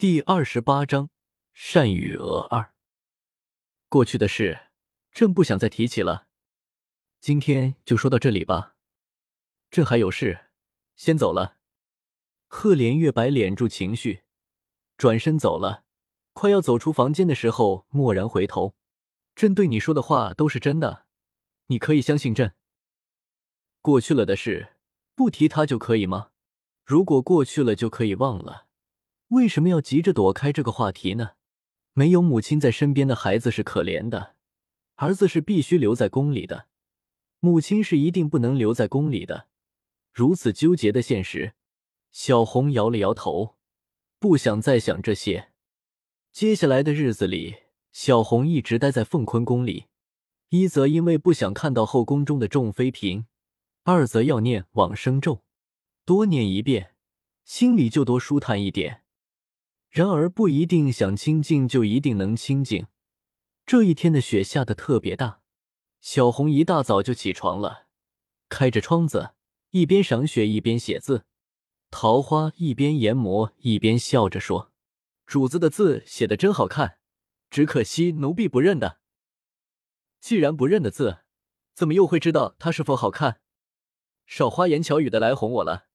第二十八章善与恶二。过去的事，朕不想再提起了。今天就说到这里吧。朕还有事，先走了。赫连月白敛住情绪，转身走了。快要走出房间的时候，蓦然回头：“朕对你说的话都是真的，你可以相信朕。过去了的事，不提它就可以吗？如果过去了就可以忘了。”为什么要急着躲开这个话题呢？没有母亲在身边的孩子是可怜的，儿子是必须留在宫里的，母亲是一定不能留在宫里的。如此纠结的现实，小红摇了摇头，不想再想这些。接下来的日子里，小红一直待在凤坤宫里，一则因为不想看到后宫中的众妃嫔，二则要念往生咒，多念一遍，心里就多舒坦一点。然而不一定想清静就一定能清静。这一天的雪下的特别大，小红一大早就起床了，开着窗子，一边赏雪一边写字。桃花一边研磨一边笑着说：“主子的字写的真好看，只可惜奴婢不认的。既然不认的字，怎么又会知道它是否好看？少花言巧语的来哄我了。”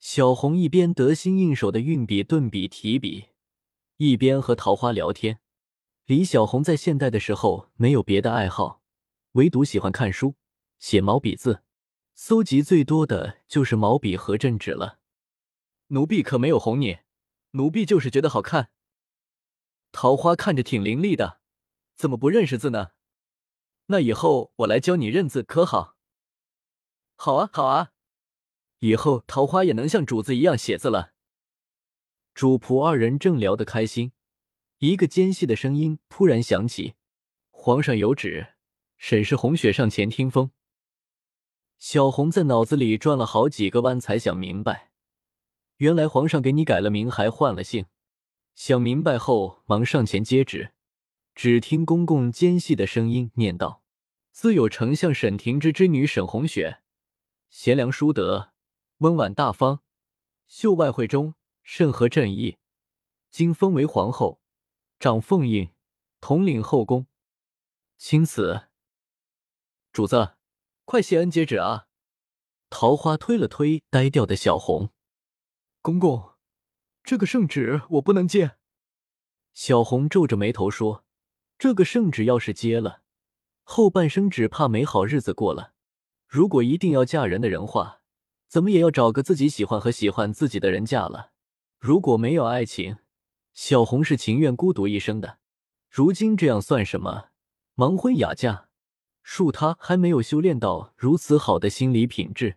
小红一边得心应手的运笔、顿笔、提笔，一边和桃花聊天。李小红在现代的时候没有别的爱好，唯独喜欢看书、写毛笔字，搜集最多的就是毛笔和镇纸了。奴婢可没有哄你，奴婢就是觉得好看。桃花看着挺伶俐的，怎么不认识字呢？那以后我来教你认字，可好？好啊，好啊。以后桃花也能像主子一样写字了。主仆二人正聊得开心，一个尖细的声音突然响起：“皇上有旨，沈氏红雪上前听风。”小红在脑子里转了好几个弯，才想明白，原来皇上给你改了名，还换了姓。想明白后，忙上前接旨。只听公公尖细的声音念道：“自有丞相沈廷之之女沈红雪，贤良淑德。”温婉大方，秀外慧中，甚合朕意。今封为皇后，掌凤印，统领后宫。钦此。主子，快谢恩接旨啊！桃花推了推呆掉的小红。公公，这个圣旨我不能接。小红皱着眉头说：“这个圣旨要是接了，后半生只怕没好日子过了。如果一定要嫁人的人话。”怎么也要找个自己喜欢和喜欢自己的人嫁了。如果没有爱情，小红是情愿孤独一生的。如今这样算什么？盲婚哑嫁，恕她还没有修炼到如此好的心理品质。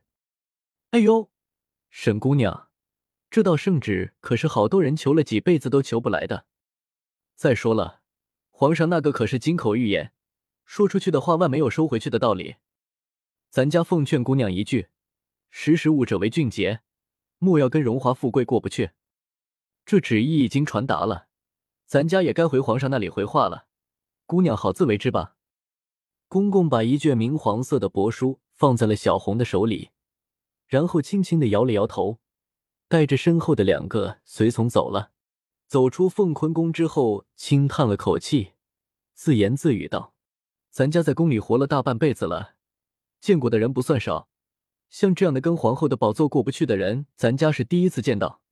哎呦，沈姑娘，这道圣旨可是好多人求了几辈子都求不来的。再说了，皇上那个可是金口玉言，说出去的话万没有收回去的道理。咱家奉劝姑娘一句。识时务者为俊杰，莫要跟荣华富贵过不去。这旨意已经传达了，咱家也该回皇上那里回话了。姑娘好自为之吧。公公把一卷明黄色的帛书放在了小红的手里，然后轻轻的摇了摇头，带着身后的两个随从走了。走出凤坤宫之后，轻叹了口气，自言自语道：“咱家在宫里活了大半辈子了，见过的人不算少。”像这样的跟皇后的宝座过不去的人，咱家是第一次见到。